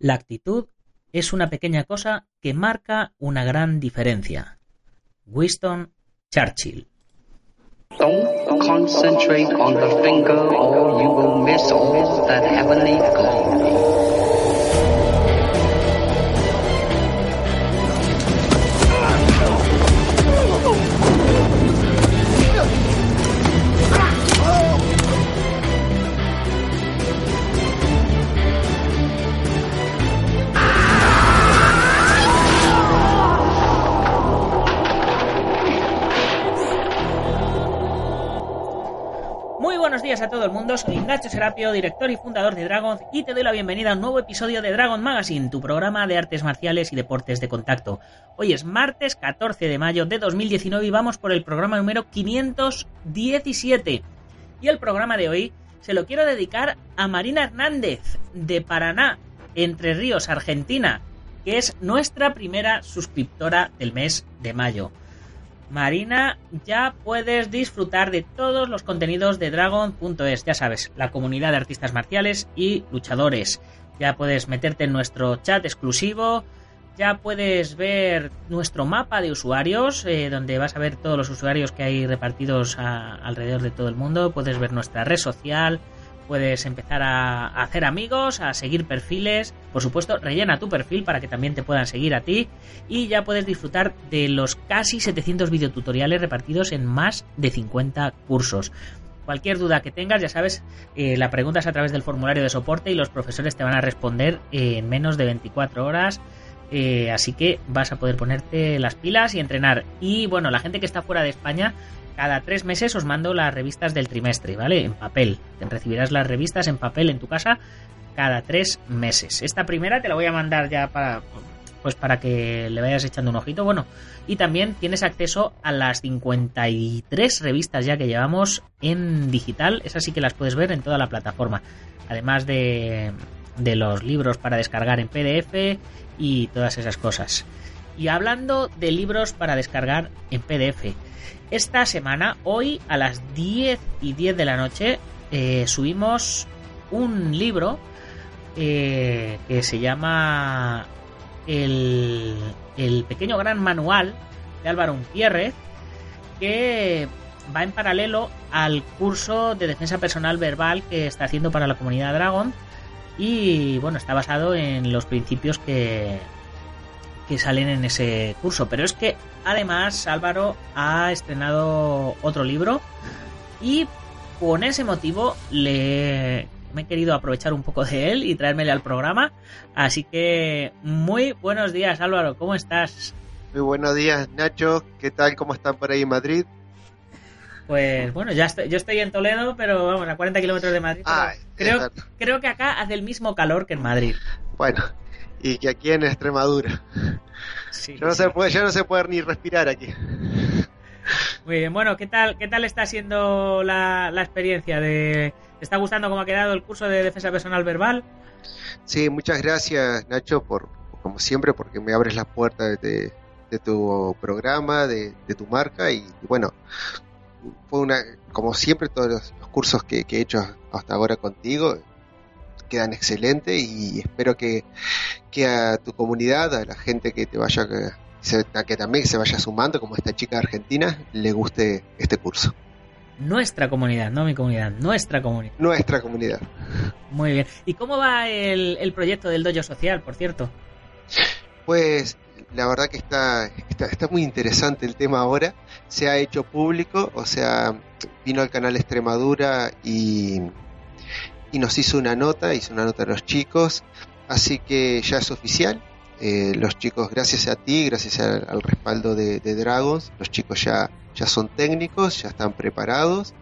La actitud es una pequeña cosa que marca una gran diferencia. Winston Churchill. Don't concentrate on the finger or you will miss all that heavenly glory. Buenos días a todo el mundo, soy Nacho Serapio, director y fundador de Dragon, y te doy la bienvenida a un nuevo episodio de Dragon Magazine, tu programa de artes marciales y deportes de contacto. Hoy es martes 14 de mayo de 2019 y vamos por el programa número 517. Y el programa de hoy se lo quiero dedicar a Marina Hernández, de Paraná, Entre Ríos, Argentina, que es nuestra primera suscriptora del mes de mayo. Marina, ya puedes disfrutar de todos los contenidos de Dragon.es, ya sabes, la comunidad de artistas marciales y luchadores. Ya puedes meterte en nuestro chat exclusivo, ya puedes ver nuestro mapa de usuarios, eh, donde vas a ver todos los usuarios que hay repartidos alrededor de todo el mundo, puedes ver nuestra red social, puedes empezar a, hacer amigos, a seguir perfiles, por supuesto, rellena tu perfil para que también te puedan seguir a ti y ya puedes disfrutar de los casi 700 videotutoriales repartidos en más de 50 cursos. Cualquier duda que tengas, ya sabes, eh, la preguntas a través del formulario de soporte y los profesores te van a responder en menos de 24 horas. Eh, así que vas a poder ponerte las pilas y entrenar. Y bueno, la gente que está fuera de España, cada tres meses os mando las revistas del trimestre, ¿vale? En papel. Recibirás las revistas en papel en tu casa cada tres meses. Esta primera te la voy a mandar ya para pues para que le vayas echando un ojito. Bueno, y también tienes acceso a las 53 revistas ya que llevamos en digital. Esas sí que las puedes ver en toda la plataforma. Además de, de los libros para descargar en PDF y todas esas cosas. Y hablando de libros para descargar en PDF, esta semana, hoy a las 10 y 10 de la noche, eh, subimos un libro eh, que se llama el, el pequeño gran manual de Álvaro Umpierre, que va en paralelo al curso de defensa personal verbal que está haciendo para la comunidad Dragon y bueno, está basado en los principios que, que salen en ese curso. Pero es que además Álvaro ha estrenado otro libro y con ese motivo le me he querido aprovechar un poco de él y traérmele al programa. Así que muy buenos días Álvaro, ¿cómo estás? Muy buenos días, Nacho. ¿Qué tal? ¿Cómo están por ahí en Madrid? Pues bueno, ya estoy, yo estoy en Toledo, pero vamos, a 40 kilómetros de Madrid. creo, creo que acá hace el mismo calor que en Madrid. Bueno, y que aquí en Extremadura. Sí, Ya no, sí. se puede, ya no se puede ni respirar aquí. Muy bien, bueno, ¿qué tal, qué tal está siendo la, la experiencia? De, ¿Te está gustando cómo ha quedado el curso de defensa personal verbal? Sí, muchas gracias, Nacho, por como siempre, porque me abres la puerta de, de tu programa, de, de tu marca y, bueno, fue una, como siempre, todos los, los cursos que, que he hecho hasta ahora contigo quedan excelentes y espero que, que a tu comunidad, a la gente que te vaya, que, se- a que también se vaya sumando, como esta chica argentina, le guste este curso. Nuestra comunidad, no mi comunidad, nuestra comunidad. Nuestra comunidad. Muy bien. ¿Y cómo va el, el proyecto del dojo social, por cierto? Pues la verdad que está, está, está muy interesante el tema ahora. Se ha hecho público, o sea, vino al canal Extremadura y, y nos hizo una nota, hizo una nota a los chicos, así que ya es oficial. Eh, los chicos, gracias a ti, gracias al, al respaldo de, de Dragons, los chicos ya, ya son técnicos, ya están preparados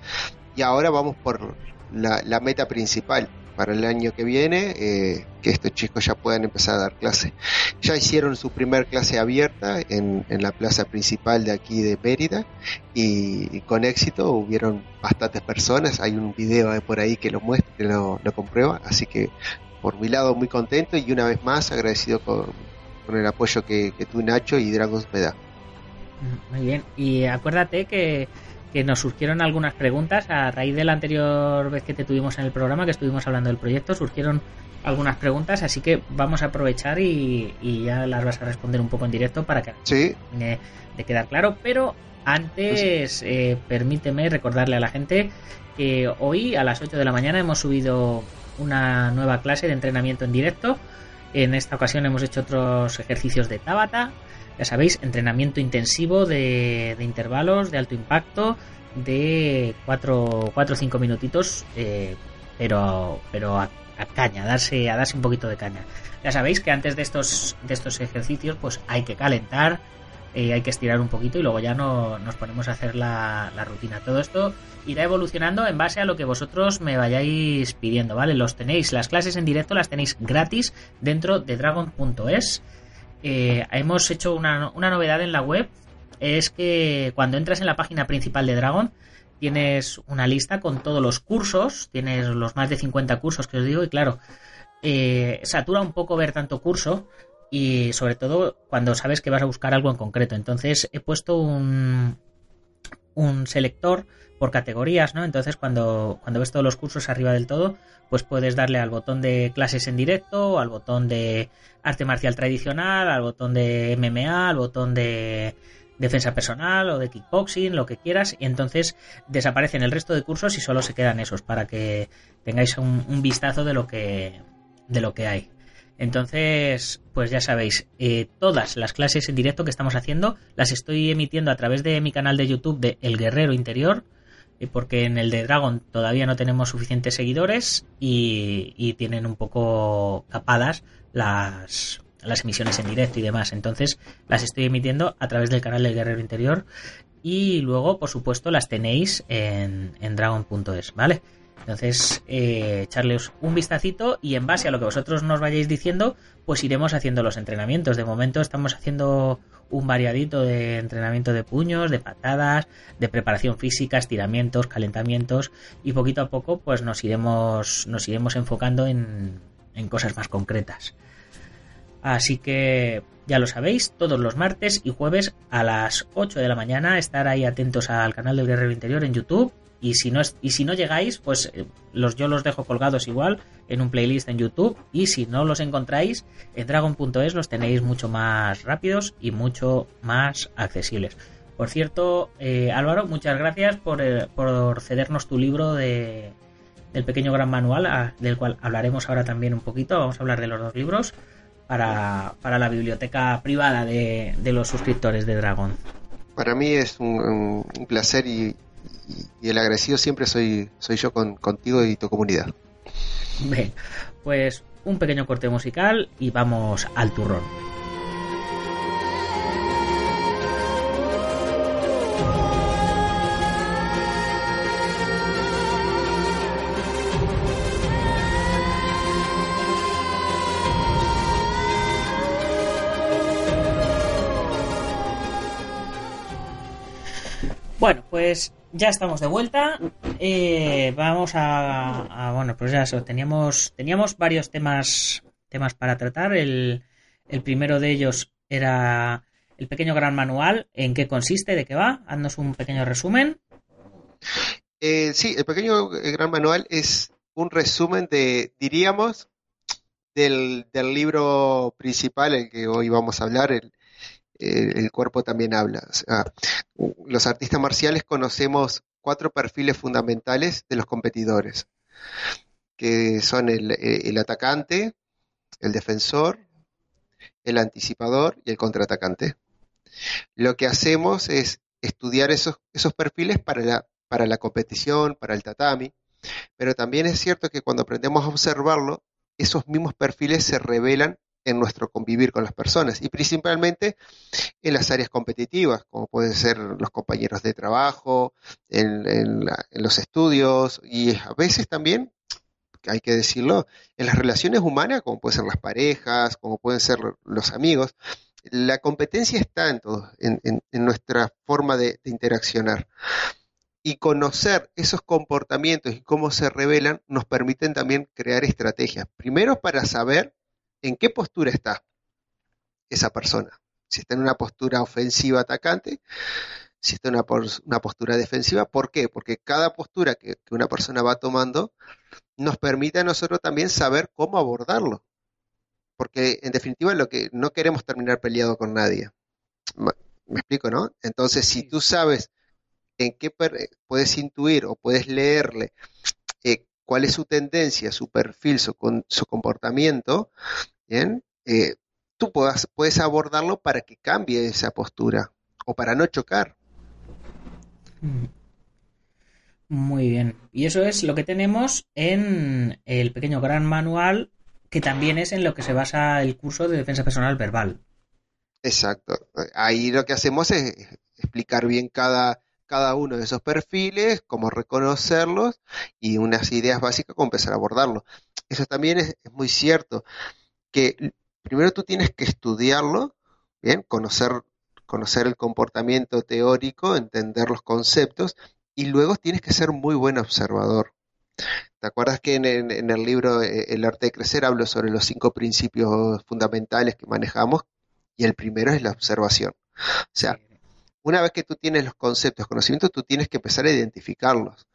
y ahora vamos por la meta principal, para el año que viene eh, que estos chicos ya puedan empezar a dar clase. Ya hicieron su primer clase abierta en, la plaza principal de aquí de Mérida y, con éxito hubieron bastantes personas. Hay un video por ahí que lo muestra, que lo, lo comprueba. Así que por mi lado muy contento y una vez más agradecido con, con el apoyo que, que tú Nacho y Dragons me da. Muy bien. Y acuérdate que, que nos surgieron algunas preguntas a raíz de la anterior vez que te tuvimos en el programa, que estuvimos hablando del proyecto, surgieron algunas preguntas, así que vamos a aprovechar y, y ya las vas a responder un poco en directo para que Sí, termine de quedar claro. Pero antes, eh, permíteme recordarle a la gente que hoy a las 8 de la mañana hemos subido una nueva clase de entrenamiento en directo. En esta ocasión hemos hecho otros ejercicios de Tabata. Ya sabéis, entrenamiento intensivo de, de intervalos de alto impacto de 4 o 5 minutitos, eh, pero, pero a, caña, a darse, a darse un poquito de caña. Ya sabéis que antes de estos, de estos ejercicios, pues hay que calentar, eh, hay que estirar un poquito y luego ya no, nos ponemos a hacer la, la rutina. Todo esto irá evolucionando en base a lo que vosotros me vayáis pidiendo, ¿vale? Los tenéis, las clases en directo las tenéis gratis dentro de dragon.es. Eh, hemos hecho una, una novedad en la web, es que cuando entras en la página principal de Dragon, tienes una lista con todos los cursos, tienes los más de 50 cursos que os digo, y claro, eh, satura un poco ver tanto curso y sobre todo cuando sabes que vas a buscar algo en concreto. Entonces he puesto un, un selector por categorías, ¿no? Entonces cuando, cuando ves todos los cursos arriba del todo, pues puedes darle al botón de clases en directo, al botón de arte marcial tradicional, al botón de MMA, al botón de defensa personal o de kickboxing, lo que quieras, y entonces desaparecen el resto de cursos y solo se quedan esos para que tengáis un, vistazo de lo que de lo que hay. Entonces, pues ya sabéis, eh, todas las clases en directo que estamos haciendo las estoy emitiendo a través de mi canal de YouTube de El Guerrero Interior, porque en el de Dragon todavía no tenemos suficientes seguidores y, y tienen un poco capadas las, las emisiones en directo y demás. Entonces, las estoy emitiendo a través del canal del Guerrero Interior y luego, por supuesto, las tenéis en, en dragon.es, ¿vale? Entonces, eh, echarles un vistacito y en base a lo que vosotros nos vayáis diciendo, pues iremos haciendo los entrenamientos. De momento estamos haciendo un variadito de entrenamiento de puños, de patadas, de preparación física, estiramientos, calentamientos y poquito a poco pues nos iremos, nos iremos enfocando en, en cosas más concretas. Así que ya lo sabéis, todos los martes y jueves a las 8 de la mañana estar ahí atentos al canal del Guerrero Interior en YouTube y si no es, y si no llegáis, pues eh, los yo los dejo colgados igual en un playlist en YouTube y si no los encontráis en dragon.es los tenéis mucho más rápidos y mucho más accesibles. Por cierto, eh, Álvaro, muchas gracias por, eh, por cedernos tu libro de, del pequeño gran manual, a- del cual hablaremos ahora también un poquito. Vamos a hablar de los dos libros para, para la biblioteca privada de, de los suscriptores de Dragon. Para mí es un placer y, y- el agradecido siempre soy, soy yo con, contigo y tu comunidad. Bien, pues un pequeño corte musical y vamos al turrón. Bueno, pues ya estamos de vuelta. Eh, vamos a, a- bueno, pues ya eso. Teníamos teníamos varios temas temas para tratar. El, el primero de ellos era el pequeño gran manual. ¿En qué consiste? ¿De qué va? Haznos un pequeño resumen. Eh, sí, el pequeño eh, gran manual es un resumen de, diríamos, del, del libro principal, el que hoy vamos a hablar, el, el- el cuerpo también habla. Los artistas marciales conocemos cuatro perfiles fundamentales de los competidores, que son el, eh, el atacante, el defensor, el anticipador y el contraatacante. Lo que hacemos es estudiar esos, esos perfiles para la, para la competición, para el tatami, pero también es cierto que cuando aprendemos a observarlo, esos mismos perfiles se revelan en nuestro convivir con las personas y principalmente en las áreas competitivas, como pueden ser los compañeros de trabajo, en, los estudios y a veces también hay que decirlo, en las relaciones humanas, como pueden ser las parejas, como pueden ser los amigos, la competencia está en todo, en, en, nuestra forma de, de, interaccionar. Y conocer esos comportamientos y cómo se revelan nos permiten también crear estrategias. Primero para saber en qué postura está esa persona. Si está en una postura ofensiva atacante, si está en una, una postura defensiva. ¿Por qué? Porque cada postura que, que, una persona va tomando nos permite a nosotros también saber cómo abordarlo. Porque en definitiva lo que no queremos terminar peleado con nadie. ¿Me explico, no? Entonces, si tú sabes en qué puedes intuir o puedes leerle cuál es su tendencia, su perfil, su, su comportamiento, ¿bien? Eh, tú puedas, puedes abordarlo para que cambie esa postura o para no chocar. Mm. Muy bien. Y eso es lo que tenemos en el pequeño gran manual, que también es en lo que se basa el curso de defensa personal verbal. Exacto. Ahí lo que hacemos es explicar bien cada, cada uno de esos perfiles, cómo reconocerlos y unas ideas básicas cómo empezar a abordarlo. Eso también es, muy cierto, que primero tú tienes que estudiarlo, bien, conocer conocer el comportamiento teórico, entender los conceptos y luego tienes que ser muy buen observador. ¿Te acuerdas que en, en, el libro eh, El arte de crecer hablo sobre los cinco principios fundamentales que manejamos? Y el primero es la observación. O sea, una vez que tú tienes los conceptos, conocimientos, tú tienes que empezar a identificarlos.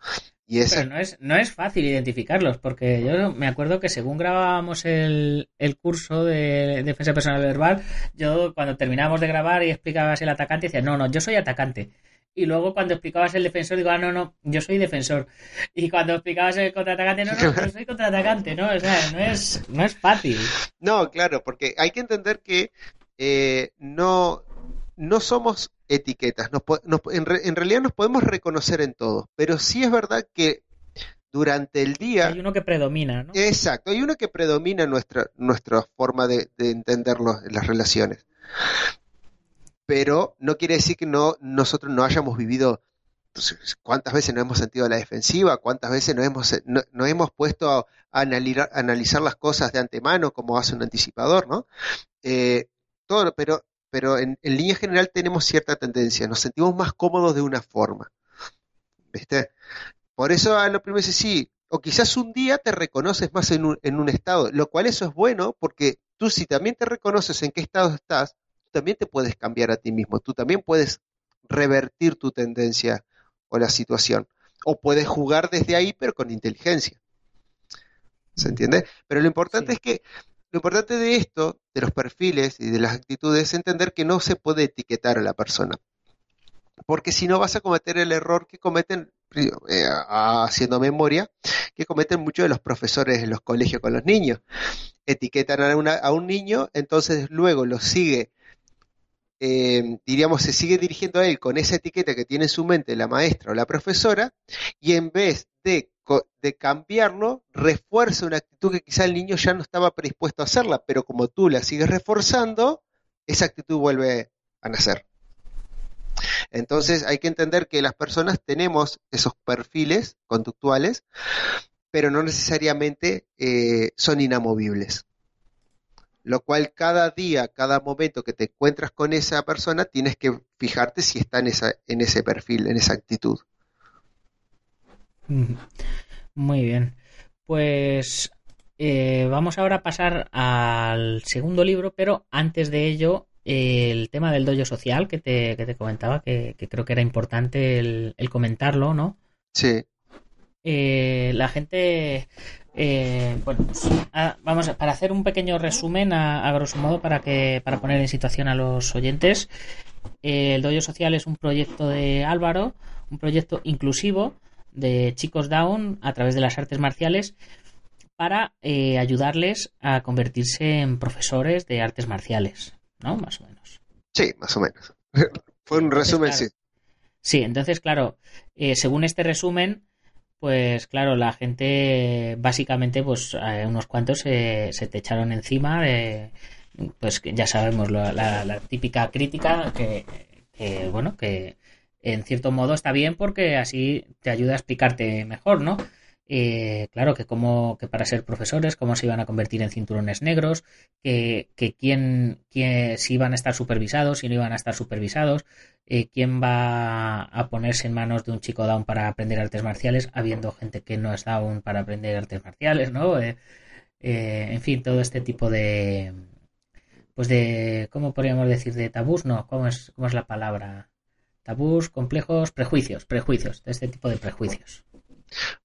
Y ese... Pero no es, no es fácil identificarlos, porque yo me acuerdo que según grabábamos el, el curso de defensa personal verbal, yo cuando terminábamos de grabar y explicabas el atacante, decía, no, no, yo soy atacante. Y luego cuando explicabas el defensor, digo, ah, no, no, yo soy defensor. Y cuando explicabas el contraatacante, no, no, yo soy contraatacante, ¿no? O sea, no es, no es fácil. No, claro, porque hay que entender que eh, no, no somos etiquetas. Nos, nos, en, re, en, realidad nos podemos reconocer en todo, pero sí es verdad que durante el día... Hay uno que predomina, ¿no? Exacto, hay uno que predomina nuestra, nuestra forma de, de entenderlo en las relaciones. Pero no quiere decir que no, nosotros no hayamos vivido entonces, ¿cuántas veces nos hemos sentido a la defensiva? ¿Cuántas veces nos hemos, no, nos hemos puesto a, analizar, a, analizar, las cosas de antemano como hace un anticipador, ¿no? Eh, todo, pero pero en, en, línea general tenemos cierta tendencia, nos sentimos más cómodos de una forma. ¿Viste? Por eso a lo primero dice sí, o quizás un día te reconoces más en un, en un, estado, lo cual eso es bueno porque tú si también te reconoces en qué estado estás, tú también te puedes cambiar a ti mismo, tú también puedes revertir tu tendencia o la situación, o puedes jugar desde ahí pero con inteligencia. ¿Se entiende? Pero lo importante sí. es que lo importante de esto, de los perfiles y de las actitudes, es entender que no se puede etiquetar a la persona. Porque si no vas a cometer el error que cometen, eh, haciendo memoria, que cometen muchos de los profesores en los colegios con los niños. Etiquetan a, a un niño, entonces luego lo sigue, eh, diríamos, se sigue dirigiendo a él con esa etiqueta que tiene en su mente la maestra o la profesora, y en vez de de cambiarlo, refuerza una actitud que quizá el niño ya no estaba predispuesto a hacerla, pero como tú la sigues reforzando, esa actitud vuelve a nacer. Entonces hay que entender que las personas tenemos esos perfiles conductuales, pero no necesariamente eh, son inamovibles. Lo cual cada día, cada momento que te encuentras con esa persona, tienes que fijarte si está en, ese perfil, en esa actitud. Muy bien. Pues eh, vamos ahora a pasar al segundo libro, pero antes de ello, eh, el tema del dojo social que te, que te comentaba, que, que, creo que era importante el, el comentarlo, ¿no? Sí. Eh, la gente. Eh, bueno, pues, a, vamos a, para hacer un pequeño resumen a, a, grosso modo para que para poner en situación a los oyentes. El dojo social es un proyecto de Álvaro, un proyecto inclusivo de chicos down a través de las artes marciales para eh, ayudarles a convertirse en profesores de artes marciales, ¿no? Más o menos. Sí, más o menos. Fue un resumen, entonces, claro, sí. Sí, entonces, claro, eh, según este resumen, pues claro, la gente, básicamente, pues eh, unos cuantos se te echaron encima de, pues ya sabemos, la, la, la típica crítica que, que, bueno, que en cierto modo está bien porque así te ayuda a explicarte mejor, ¿no? eh, claro, que como que para ser profesores, cómo se iban a convertir en cinturones negros, que, que quién, quién, si iban a estar supervisados, si no iban a estar supervisados, eh, quién va a ponerse en manos de un chico down para aprender artes marciales, habiendo gente que no es down para aprender artes marciales, ¿no? Eh, eh, en fin, todo este tipo de, pues de, ¿cómo podríamos decir? De tabús, no, ¿cómo es, cómo es la palabra? Tabús, complejos, prejuicios, prejuicios, de este tipo de prejuicios.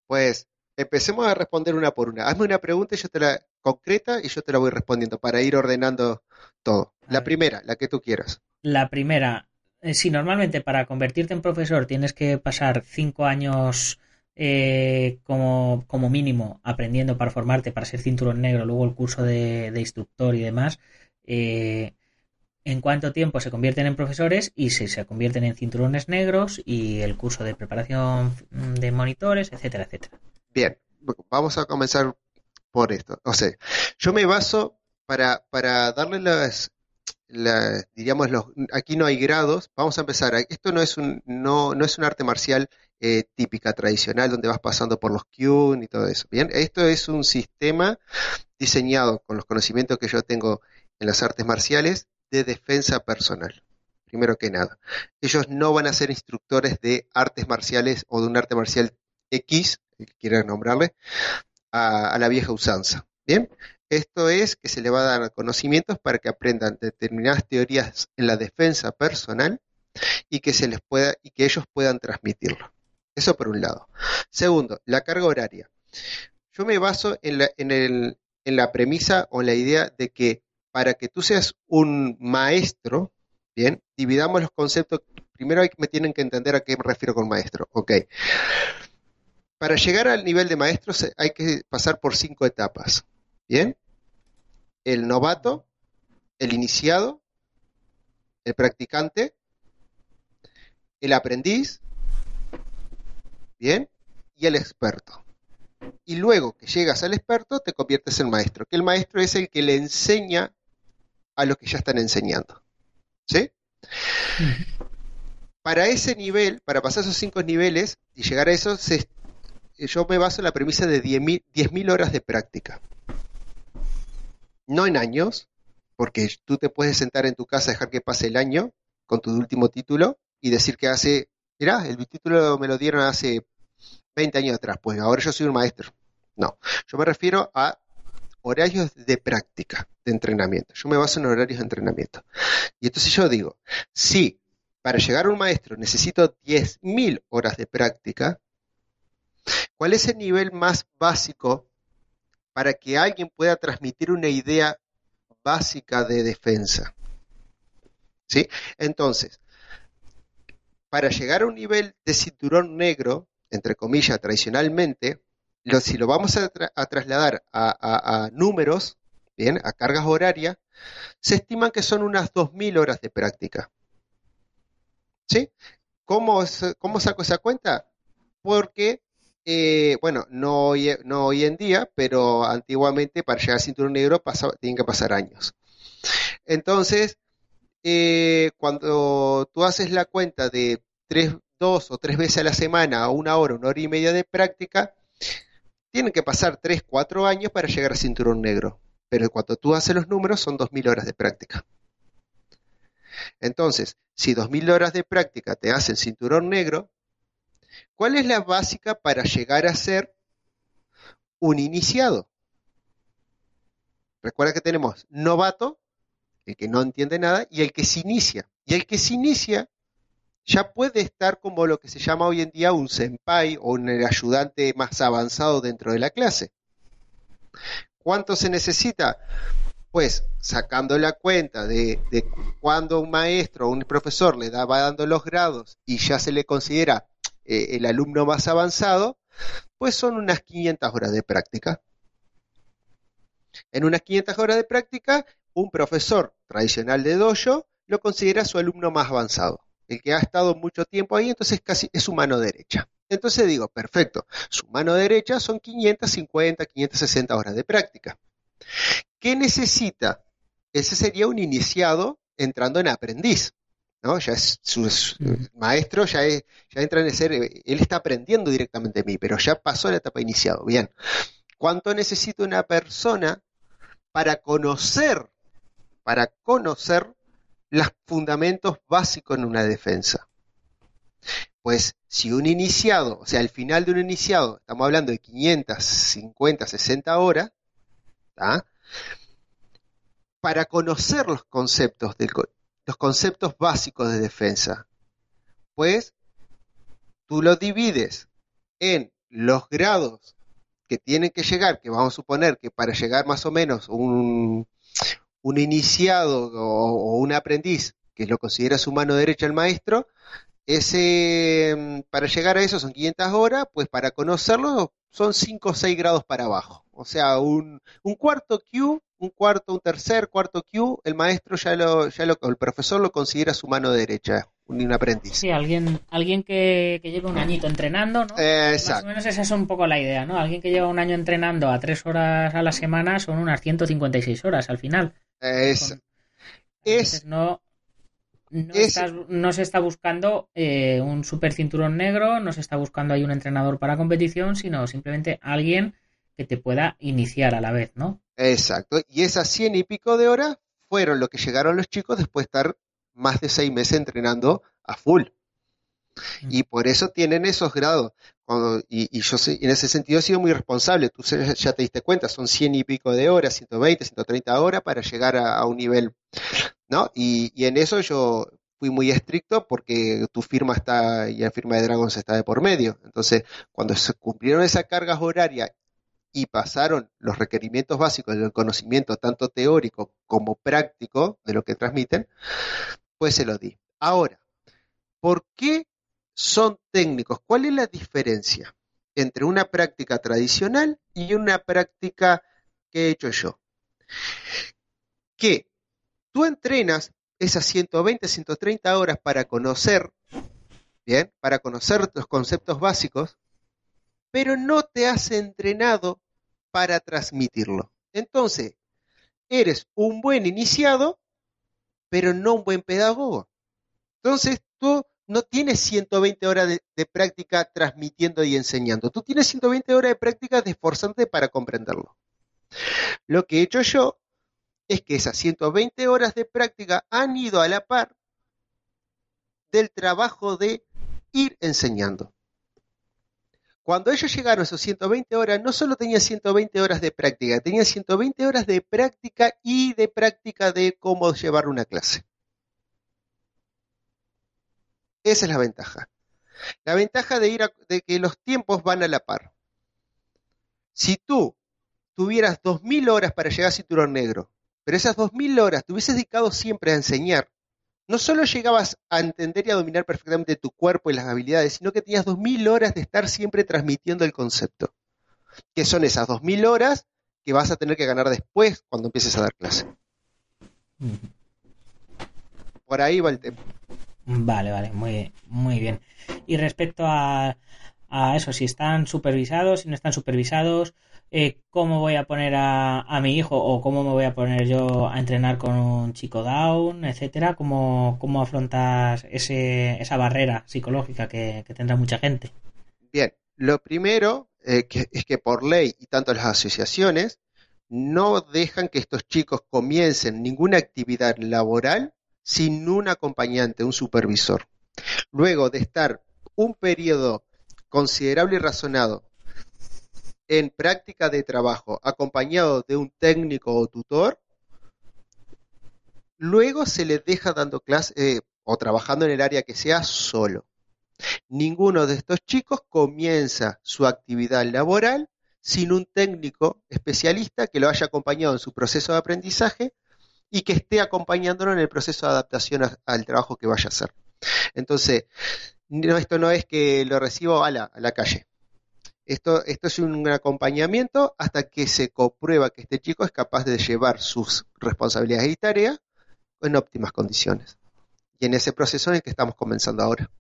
Pues empecemos a responder una por una. Hazme una pregunta y yo te la concreta y yo te la voy respondiendo para ir ordenando todo. La primera, la que tú quieras. La primera, eh, si normalmente para convertirte en profesor tienes que pasar cinco años eh, como, como mínimo aprendiendo para formarte, para ser cinturón negro, luego el curso de, de instructor y demás, eh, en cuánto tiempo se convierten en profesores y si se convierten en cinturones negros y el curso de preparación mm, de monitores, etcétera, etcétera. Bien, vamos a comenzar por esto. O sea, yo me baso para, para darle las, las, diríamos, los, aquí no hay grados. Vamos a empezar. Esto no es un, no, no es un arte marcial eh, típica, tradicional, donde vas pasando por los Kyun y todo eso. Bien, esto es un sistema diseñado con los conocimientos que yo tengo en las artes marciales de defensa personal. Primero que nada, ellos no van a ser instructores de artes marciales o de un arte marcial X, quieran nombrarle, a, a la vieja usanza. Bien, esto es que se le va a dar conocimientos para que aprendan determinadas teorías en la defensa personal y que se les pueda y que ellos puedan transmitirlo. Eso por un lado. Segundo, la carga horaria. Yo me baso en la, en el, en la premisa o en la idea de que para que tú seas un maestro, bien, dividamos los conceptos. Primero hay- me tienen que entender a qué me refiero con maestro. Ok. Para llegar al nivel de maestro se- hay que pasar por cinco etapas. Bien. El novato, el iniciado, el practicante, el aprendiz, bien, y el experto. Y luego que llegas al experto, te conviertes en maestro, que el maestro es el que le enseña a los que ya están enseñando. ¿Sí? Para ese nivel, para pasar esos cinco niveles y llegar a eso, se- yo me baso en la premisa de 10.000 10.000 horas de práctica. No en años, porque tú te puedes sentar en tu casa, dejar que pase el año con tu último título y decir que hace, mirá, el título me lo dieron hace 20 años atrás, pues ahora yo soy un maestro. No, yo me refiero a horarios de práctica, de entrenamiento. Yo me baso en horarios de entrenamiento. Y entonces yo digo, si para llegar a un maestro necesito 10.000 horas de práctica, ¿cuál es el nivel más básico para que alguien pueda transmitir una idea básica de defensa? ¿Sí? Entonces, para llegar a un nivel de cinturón negro, entre comillas, tradicionalmente, si lo vamos a, tra- a trasladar a, a- números, bien, a cargas horarias, se estiman que son unas 2.000 horas de práctica. ¿Sí? ¿Cómo, cómo saco esa cuenta? Porque, eh, bueno, no hoy, no hoy en día, pero antiguamente para llegar al cinturón negro pasaba, tienen que pasar años. Entonces, eh, cuando tú haces la cuenta de tres, dos o tres veces a la semana, una hora, una hora y media de práctica, tienen que pasar tres, cuatro años para llegar al cinturón negro. Pero cuando tú haces los números son 2.000 horas de práctica. Entonces, si 2.000 horas de práctica te hacen cinturón negro, ¿cuál es la básica para llegar a ser un iniciado? Recuerda que tenemos novato, el que no entiende nada, y el que se inicia. Y el que se inicia ya puede estar como lo que se llama hoy en día un senpai o un ayudante más avanzado dentro de la clase. ¿Cuánto se necesita? Pues sacando la cuenta de, cuando un maestro o un profesor le va dando los grados y ya se le considera eh, el alumno más avanzado, pues son unas 500 horas de práctica. En unas 500 horas de práctica, un profesor tradicional de dojo lo considera su alumno más avanzado. El que ha estado mucho tiempo ahí, entonces casi es su mano derecha. Entonces digo, perfecto, su mano derecha son 550, 560 horas de práctica. ¿Qué necesita? Ese sería un iniciado entrando en aprendiz. ¿no? Ya es su, su- maestro, ya, es, ya entra en ser, él está aprendiendo directamente de mí, pero ya pasó la etapa iniciado. Bien. ¿Cuánto necesita una persona para conocer, para conocer los fundamentos básicos en una defensa? Pues si un iniciado, o sea, al final de un iniciado, estamos hablando de 550, 60 horas, para conocer los conceptos, del, los conceptos básicos de defensa, pues tú lo divides en los grados que tienen que llegar, que vamos a suponer que para llegar más o menos un, un iniciado o, un aprendiz, que lo considera su mano derecha el maestro, ese, mm, para llegar a eso son 500 horas, pues para conocerlo son 5 o 6 grados para abajo. O sea, un, un cuarto Q, un cuarto, un tercer, cuarto Q, el maestro ya lo, ya lo, el profesor lo considera su mano derecha, un, un aprendiz. Sí, alguien, alguien que, que lleve un añito entrenando, ¿no? Eh, Más o exacto. menos esa es un poco la idea, ¿no? Alguien que lleva un año entrenando a tres horas a la semana son unas 156 horas al final. Es, Con- es, no, no, es- estás- no se está buscando eh, un super cinturón negro, no se está buscando ahí un entrenador para competición, sino simplemente alguien que te pueda iniciar a la vez, ¿no? exacto. Y esas 100 y pico de horas fueron lo que llegaron los chicos después de estar más de 6 meses entrenando a full. Y por eso tienen esos grados. Cuando, y, y yo en ese sentido he sido muy responsable. Tú ya te diste cuenta, son 100 y pico de horas, 120, 130 horas para llegar a, a un nivel, ¿no? Y, y en eso yo fui muy estricto porque tu firma está, y la firma de Dragons está de por medio. Entonces, cuando se cumplieron esas cargas horarias y pasaron los requerimientos básicos del conocimiento, tanto teórico como práctico, de lo que transmiten, pues se lo di. Ahora, ¿por qué son técnicos? ¿Cuál es la diferencia entre una práctica tradicional y una práctica que he hecho yo? Que tú entrenas esas 120, 130 horas para conocer, bien, para conocer los conceptos básicos, pero no te has entrenado para transmitirlo. Entonces, eres un buen iniciado, pero no un buen pedagogo. Entonces, tú no tienes 120 horas de, práctica transmitiendo y enseñando. Tú tienes 120 horas de práctica de esforzarte para comprenderlo. Lo que he hecho yo es que esas 120 horas de práctica han ido a la par del trabajo de ir enseñando. Cuando ellos llegaron a esos 120 horas, no solo tenían 120 horas de práctica, tenían 120 horas de práctica y de práctica de cómo llevar una clase. Esa es la ventaja. La ventaja de ir a, de que los tiempos van a la par. Si tú tuvieras 2000 horas para llegar a cinturón negro, pero esas 2000 horas te hubieses dedicado siempre a enseñar, no solo llegabas a entender y a dominar perfectamente tu cuerpo y las habilidades, sino que tenías 2000 horas de estar siempre transmitiendo el concepto. Que son esas 2000 horas que vas a tener que ganar después cuando empieces a dar clase. Por ahí va el tema. Vale, vale, muy, muy bien. Y respecto a, a eso, si están supervisados, si no están supervisados, eh, ¿cómo voy a poner a, a mi hijo o cómo me voy a poner yo a entrenar con un chico down, etcétera? ¿Cómo, cómo afrontas ese, esa barrera psicológica que, que tendrá mucha gente? Bien, lo primero eh, que, es que por ley y tanto las asociaciones no dejan que estos chicos comiencen ninguna actividad laboral sin un acompañante, un supervisor. Luego de estar un periodo considerable y razonado en práctica de trabajo acompañado de un técnico o tutor, luego se les deja dando clase eh, o trabajando en el área que sea solo. Ninguno de estos chicos comienza su actividad laboral sin un técnico especialista que lo haya acompañado en su proceso de aprendizaje y que esté acompañándolo en el proceso de adaptación al trabajo que vaya a hacer. Entonces, no, esto no es que lo recibo a la calle. Esto, esto es un acompañamiento hasta que se comprueba que este chico es capaz de llevar sus responsabilidades y tareas en óptimas condiciones. Y en ese proceso en el que estamos comenzando ahora.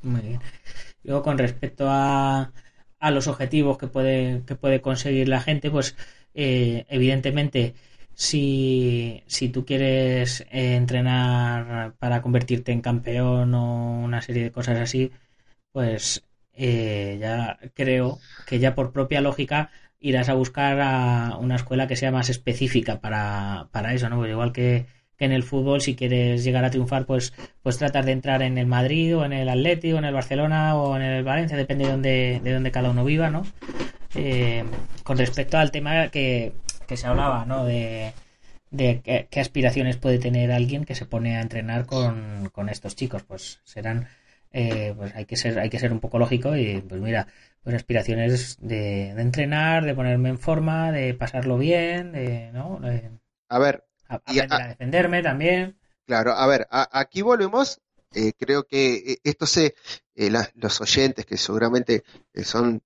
Muy bien. Luego, con respecto a, a los objetivos que puede, que puede conseguir la gente, pues eh, evidentemente si, si tú quieres eh, entrenar para convertirte en campeón o una serie de cosas así, pues eh, ya creo que ya por propia lógica irás a buscar a una escuela que sea más específica para, para eso, ¿no? Pues igual que, que, en el fútbol, si quieres llegar a triunfar, pues, pues tratar de entrar en el Madrid o en el Atleti o en el Barcelona o en el Valencia, depende de donde, de donde cada uno viva, ¿no? Eh, con respecto al tema que, que se hablaba, ¿no? De, de qué, qué, aspiraciones puede tener alguien que se pone a entrenar con, con estos chicos, pues serán eh, pues hay que ser hay que ser un poco lógico y pues mira pues aspiraciones de, de entrenar de ponerme en forma de pasarlo bien de no de, a ver a, aprender a, a, defenderme también. Claro a ver a, aquí volvemos eh, creo que eh, esto se eh, la, los oyentes que seguramente eh, son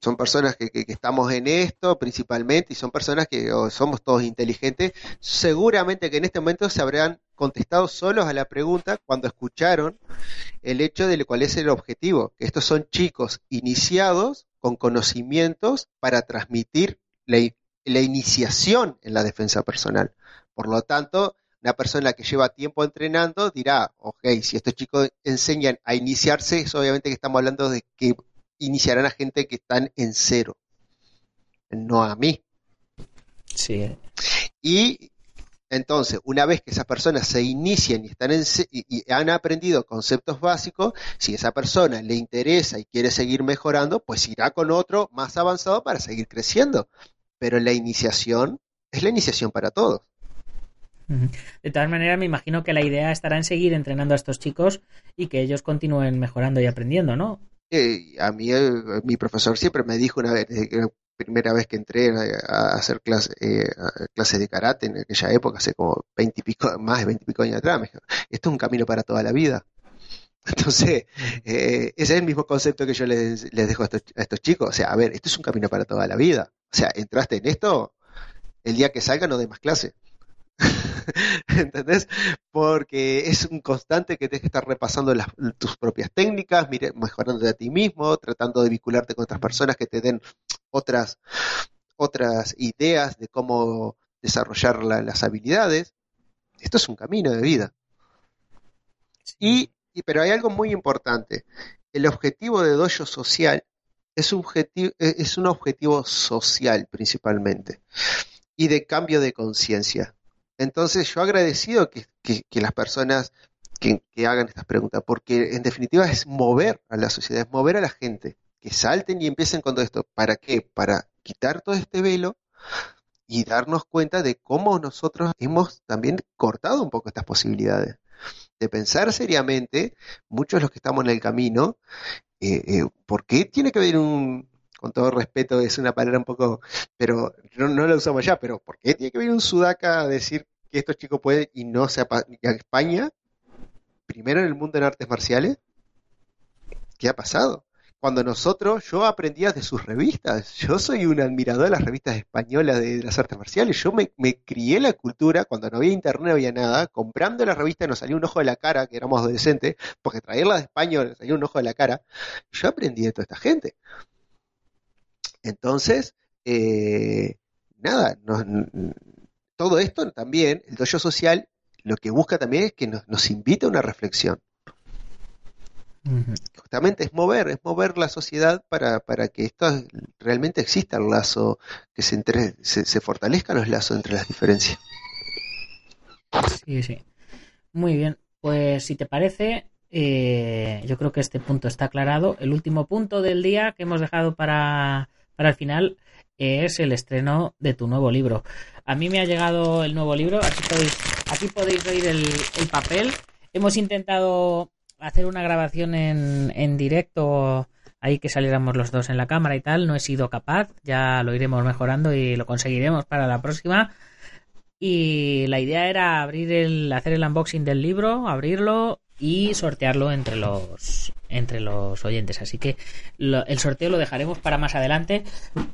son personas que, que, que, estamos en esto principalmente y son personas que oh, somos todos inteligentes, seguramente que en este momento se habrán contestado solos a la pregunta cuando escucharon el hecho de cuál es el objetivo, que estos son chicos iniciados con conocimientos para transmitir la, la iniciación en la defensa personal. Por lo tanto, una persona que lleva tiempo entrenando dirá, ok, si estos chicos enseñan a iniciarse, es obviamente que estamos hablando de que iniciarán a gente que están en cero, no a mí. Sí. Y entonces, una vez que esas personas se inician y, están en, y, y, han aprendido conceptos básicos, si esa persona le interesa y quiere seguir mejorando, pues irá con otro más avanzado para seguir creciendo. Pero la iniciación es la iniciación para todos. De todas maneras, me imagino que la idea estará en seguir entrenando a estos chicos y que ellos continúen mejorando y aprendiendo, ¿no? Eh, a mí, eh, mi profesor siempre me dijo una vez, la primera vez que entré a, hacer clase, eh, clase de karate en aquella época, hace como 20 y pico, más de 20 y pico años atrás, me dijo, esto es un camino para toda la vida. Entonces, eh, ese es el mismo concepto que yo les, les dejo a estos, a estos, chicos. O sea, a ver, esto es un camino para toda la vida. O sea, entraste en esto, el día que salga no de más clase. ¿Entendés? Porque es un constante que tienes que estar repasando las, tus propias técnicas, mire, mejorando a ti mismo, tratando de vincularte con otras personas que te den otras, otras ideas de cómo desarrollar la, las habilidades. Esto es un camino de vida. Y, y, pero hay algo muy importante. El objetivo de dojo social es un objetivo, es un objetivo social principalmente y de cambio de conciencia. Entonces yo agradecido que, las personas que, que, hagan estas preguntas, porque en definitiva es mover a la sociedad, es mover a la gente, que salten y empiecen con todo esto. ¿Para qué? Para quitar todo este velo y darnos cuenta de cómo nosotros hemos también cortado un poco estas posibilidades. De pensar seriamente, muchos de los que estamos en el camino, eh, eh, ¿por qué tiene que haber un, con todo respeto, es una palabra un poco, pero no, no la usamos ya, pero ¿por qué tiene que venir un sudaca a decir que estos chicos pueden y no se a España? Primero en el mundo en artes marciales. ¿Qué ha pasado? Cuando nosotros, yo aprendía de sus revistas, yo soy un admirador de las revistas españolas de, las artes marciales, yo me, crié la cultura, cuando no había internet, no había nada, comprando la revista nos salía un ojo de la cara, que éramos adolescentes, porque traerla de España nos salía un ojo de la cara, yo aprendí de toda esta gente. Entonces, eh, nada, nos, todo esto también, el dojo social, lo que busca también es que nos, nos invite a una reflexión. Uh -huh. Justamente es mover, es mover la sociedad para, para que esto realmente exista el lazo, que se, entre, se, se fortalezcan los lazos entre las diferencias. Sí, sí. Muy bien. Pues si te parece, eh, yo creo que este punto está aclarado. El último punto del día que hemos dejado para, para el final es el estreno de tu nuevo libro. A mí me ha llegado el nuevo libro, aquí podéis, aquí podéis oír el, el papel. Hemos intentado hacer una grabación en, en directo, ahí que saliéramos los dos en la cámara y tal, no he sido capaz, ya lo iremos mejorando y lo conseguiremos para la próxima. Y la idea era abrir el, hacer el unboxing del libro, abrirlo y sortearlo entre los entre los oyentes. Así que lo, el sorteo lo dejaremos para más adelante,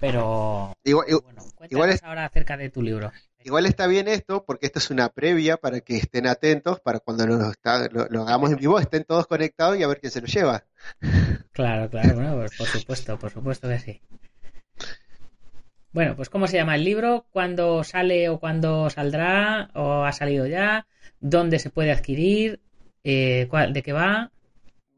pero igual, bueno, igual es, ahora acerca de tu libro. Igual está bien esto, porque esto es una previa para que estén atentos, para cuando lo, está, lo, lo, hagamos en vivo estén todos conectados y a ver quién se lo lleva. Claro, claro, bueno, pues por supuesto, por supuesto que sí. Bueno, pues ¿cómo se llama el libro? ¿Cuándo sale o cuándo saldrá? ¿O ha salido ya? ¿Dónde se puede adquirir? Eh, ¿cuál- ¿De qué va?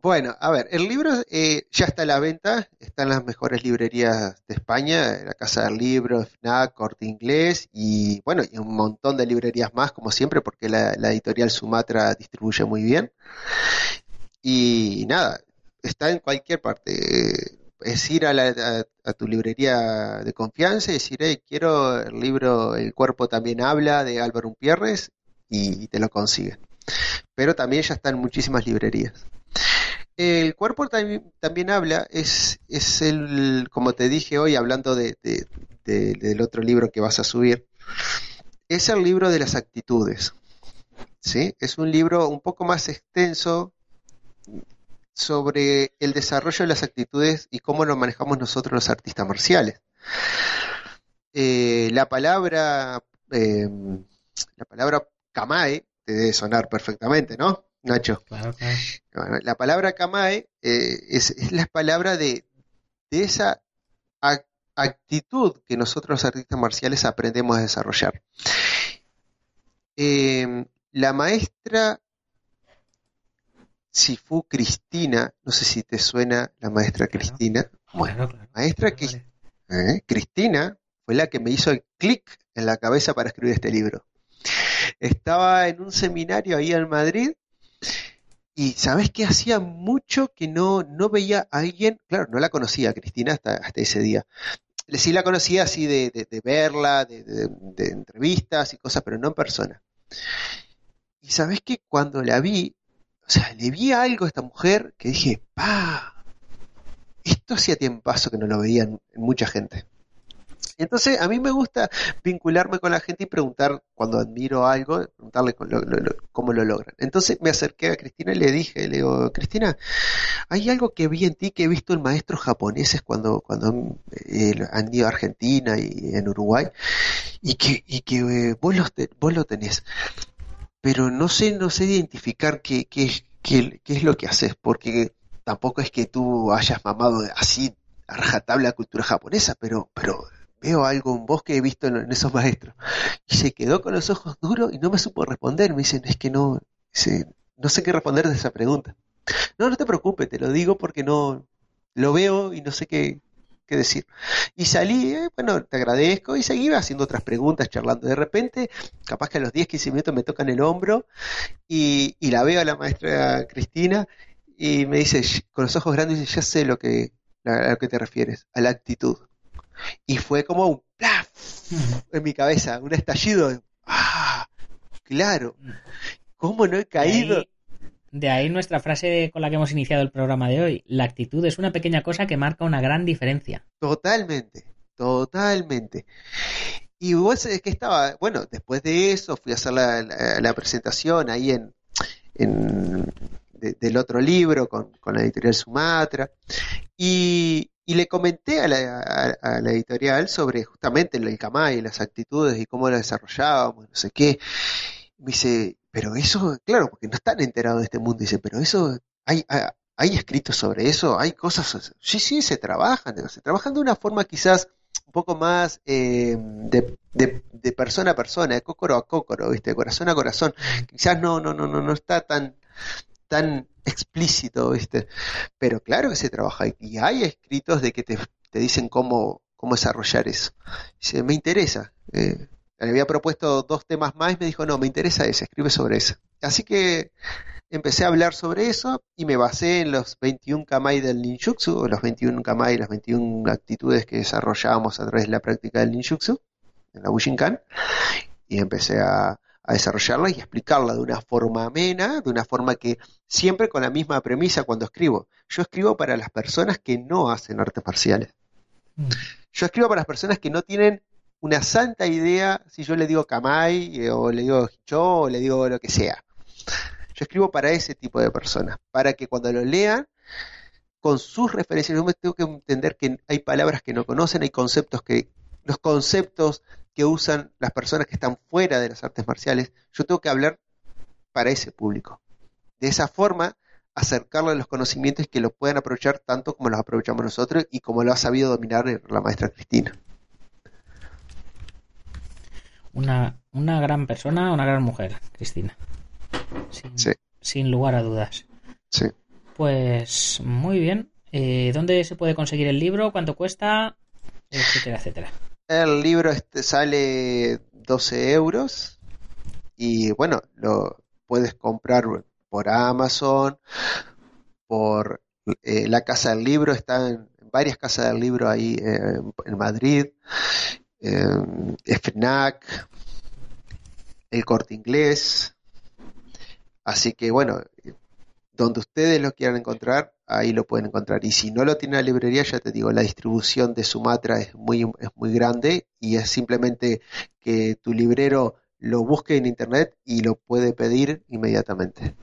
Bueno, a ver, el libro eh, ya está a la venta, está en las mejores librerías de España, la Casa del Libro, FNAC, Corte Inglés y bueno, y un montón de librerías más, como siempre, porque la, la editorial Sumatra distribuye muy bien. Y nada, está en cualquier parte. Es ir a, la- tu librería de confianza y decir, hey, quiero el libro El cuerpo también habla de Álvaro Umpierres y te lo consiguen. Pero también ya está en muchísimas librerías. El cuerpo también, habla, es, es el, como te dije hoy, hablando de- del otro libro que vas a subir, es el libro de las actitudes. ¿sí? Es un libro un poco más extenso sobre el desarrollo de las actitudes y cómo lo manejamos nosotros los artistas marciales. Eh, la palabra, eh, la palabra kamae te debe sonar perfectamente, ¿no, Nacho? Claro, claro. Bueno, la palabra kamae eh, es, es la palabra de, de esa ac- actitud que nosotros los artistas marciales aprendemos a desarrollar. Eh, la maestra Sifu Cristina, no sé si te suena la maestra Claro. Cristina. Bueno, maestra vale. ¿eh? Cristina fue la que me hizo el clic en la cabeza para escribir este libro. Estaba en un seminario ahí en Madrid y sabes que hacía mucho que no, no veía a alguien, claro, no la conocía Cristina hasta, ese día. Sí la conocía así de, verla, de, entrevistas y cosas, pero no en persona. Y sabes que cuando la vi, o sea, le vi algo a esta mujer que dije, pa, esto hacía tiempazo que no lo veía en, en mucha gente. Entonces, a mí me gusta vincularme con la gente y preguntar, cuando admiro algo, preguntarle cómo lo logran. Entonces me acerqué a Cristina y le dije, le digo, Cristina, hay algo que vi en ti que he visto en maestros japoneses cuando, cuando eh, han ido a Argentina y en Uruguay, y que, y que eh, vos, los vos lo tenés. Pero no sé, no sé identificar qué, qué, qué, qué es lo que haces, porque tampoco es que tú hayas mamado así a rajatabla la cultura japonesa, pero, pero veo algo en vos que he visto en, esos maestros. Y se quedó con los ojos duros y no me supo responder. Me dicen, es que no, dice, no sé qué responder de esa pregunta. No, no te preocupes, te lo digo porque no lo veo y no sé qué, qué decir. Y salí, eh, bueno, te agradezco y seguí haciendo otras preguntas, charlando. De repente, capaz que a los 10, 15 minutos me tocan el hombro y, y la veo a la maestra Cristina y me dice, "Sh- con los ojos grandes, dice, ya sé lo que, a lo que te refieres, a la actitud. Y fue como un plaf en mi cabeza, un estallido. de, ¡Ah! Claro. ¿Cómo no he De caído? ahí, de ahí nuestra frase con la que hemos iniciado el programa de hoy. La actitud es una pequeña cosa que marca una gran diferencia. Totalmente, totalmente. Y vos es que estaba, bueno, después de eso fui a hacer la, la- la presentación ahí en, en- de- del otro libro con, con la editorial Sumatra y, y le comenté a la, editorial sobre justamente el Kamai, las actitudes y cómo las desarrollábamos, no sé qué. Me dice, pero eso, claro, porque no están enterados de este mundo, dice, pero eso, hay, hay, hay escritos sobre eso, hay cosas, sí, sí, se trabajan, se trabajan de una forma quizás un poco más eh, de, de, de persona a persona, de cócoro a cócoro, ¿viste? De corazón a corazón. Quizás no, no, no, no, no está tan, tan explícito, ¿viste? Pero claro que se trabaja y hay escritos de que te, te dicen cómo, cómo desarrollar eso. Dice, me interesa. Eh, le había propuesto dos temas más y me dijo, no, me interesa ese, escribe sobre eso. Así que empecé a hablar sobre eso y me basé en los 21 kamai del ninjutsu, los 21 kamai, las 21 actitudes que desarrollábamos a través de la práctica del ninjutsu, en la Bushinkan, y empecé a, a desarrollarla y a explicarla de una forma amena, de una forma que siempre con la misma premisa cuando escribo. Yo escribo para las personas que no hacen artes marciales. Yo escribo para las personas que no tienen una santa idea si yo le digo Kamai eh, o le digo Hicho o le digo lo que sea. Yo escribo para ese tipo de personas, para que cuando lo lean, con sus referencias, yo me tengo que entender que hay palabras que no conocen, hay conceptos que, los conceptos que usan las personas que están fuera de las artes marciales, yo tengo que hablar para ese público. De esa forma, acercarle los conocimientos y que los puedan aprovechar tanto como los aprovechamos nosotros y como lo ha sabido dominar la maestra Cristina. Una, una gran persona, una gran mujer, Cristina. Sin, Sí. sin lugar a dudas. Sí. Pues muy bien. Eh, ¿Dónde se puede conseguir el libro? ¿Cuánto cuesta? Etcétera, etcétera. El libro este sale 12 euros y bueno, lo puedes comprar por Amazon, por eh, la Casa del Libro, está en varias casas del libro ahí eh, en Madrid, FNAC, el Corte Inglés, así que bueno, donde ustedes lo quieran encontrar, ahí lo pueden encontrar. Y si no lo tiene en la librería, ya te digo, la distribución de Sumatra es muy, es muy grande y es simplemente que tu librero lo busque en internet y lo puede pedir inmediatamente.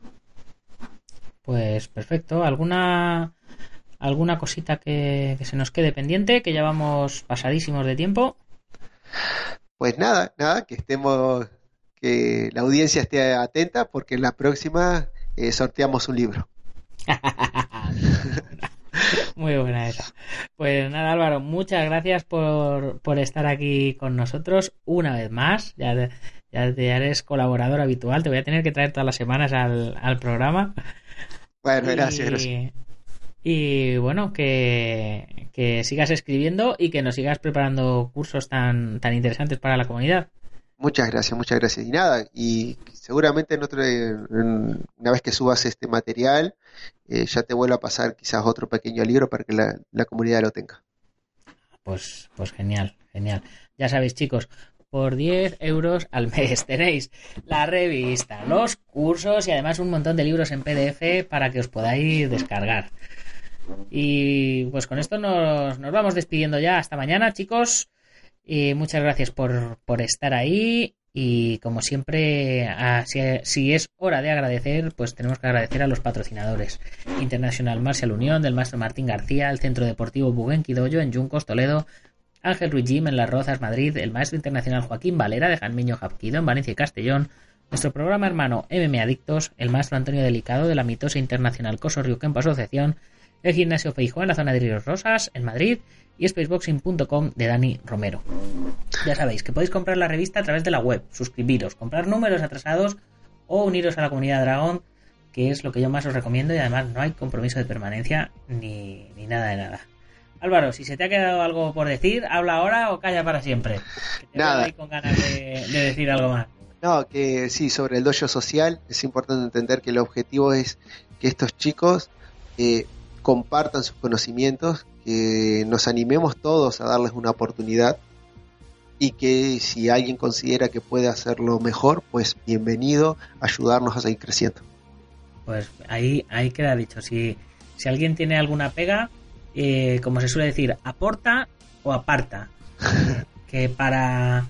Pues perfecto. ¿Alguna, alguna cosita que, que se nos quede pendiente? Que ya vamos pasadísimos de tiempo. Pues nada, nada, que estemos, que la audiencia esté atenta porque en la próxima eh, sorteamos un libro. Muy buena esa. Pues nada, Álvaro, muchas gracias por, por estar aquí con nosotros una vez más. Ya, ya, eres colaborador habitual. Te voy a tener que traer todas las semanas al, al programa. Bueno, Y- gracias. Y bueno, que, que sigas escribiendo y que nos sigas preparando cursos tan, tan interesantes para la comunidad. Muchas gracias, muchas gracias. Y nada, y seguramente en otro, una vez que subas este material, eh, ya te vuelvo a pasar quizás otro pequeño libro para que la, la comunidad lo tenga. Pues, pues genial, genial. Ya sabéis, chicos, por 10 euros al mes tenéis la revista, los cursos y además un montón de libros en PDF para que os podáis descargar. Y pues con esto nos, nos vamos despidiendo ya. Hasta mañana, chicos. Y muchas gracias por, por estar ahí. Y como siempre, si, es hora de agradecer, pues tenemos que agradecer a los patrocinadores. International Martial Unión, del maestro Martín García, el Centro Deportivo Buguenquidoyo en Yuncos, Toledo, Ángel Ruiz Jim en Las Rozas, Madrid, el maestro internacional Joaquín Valera de Janmiño Japquido en Valencia y Castellón, nuestro programa hermano MM Adictos, el maestro Antonio Delicado de la mitosa internacional Coso Ryukenpo Asociación, el gimnasio Feijó en la zona de Ríos Rosas, en Madrid, y spaceboxing.com de Dani Romero. Ya sabéis que podéis comprar la revista a través de la web, suscribiros, comprar números atrasados o uniros a la comunidad Dragón, que es lo que yo más os recomiendo y además no hay compromiso de permanencia ni, ni nada de nada. Álvaro, si se te ha quedado algo por decir, habla ahora o calla para siempre. Que te Nada. ahí con ganas de, de decir algo más. No, que sí, sobre el dojo social, es importante entender que el objetivo es que estos chicos eh, compartan sus conocimientos, que nos animemos todos a darles una oportunidad y que si alguien considera que puede hacerlo mejor, pues bienvenido a ayudarnos a seguir creciendo. Pues ahí, ahí queda dicho. Si, si alguien tiene alguna pega, eh, como se suele decir, aporta o aparta. que para,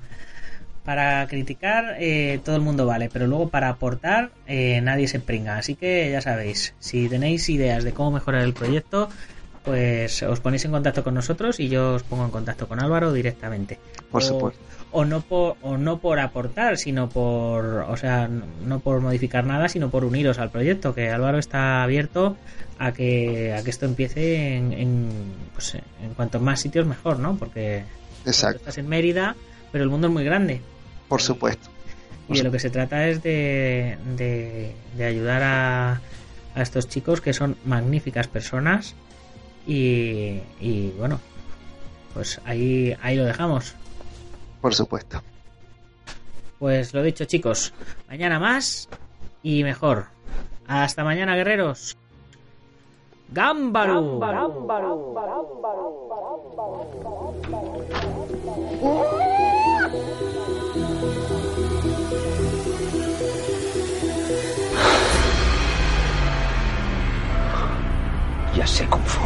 para criticar eh, todo el mundo vale, pero luego para aportar eh, nadie se pringa. Así que ya sabéis, si tenéis ideas de cómo mejorar el proyecto, pues os ponéis en contacto con nosotros y yo os pongo en contacto con Álvaro directamente. Por O- supuesto. o no por o no por aportar sino por o sea no por modificar nada sino por uniros al proyecto que Álvaro está abierto a que a que esto empiece en, en, pues, en cuanto más sitios mejor no porque Exacto, estás en Mérida pero el mundo es muy grande por supuesto. y de lo que se trata es de, de, de ayudar a, a estos chicos que son magníficas personas y, y bueno pues ahí ahí lo dejamos Por supuesto. Pues lo dicho, chicos. Mañana más y mejor. Hasta mañana, guerreros. ¡Gámbaro! Ya sé Kung Fu.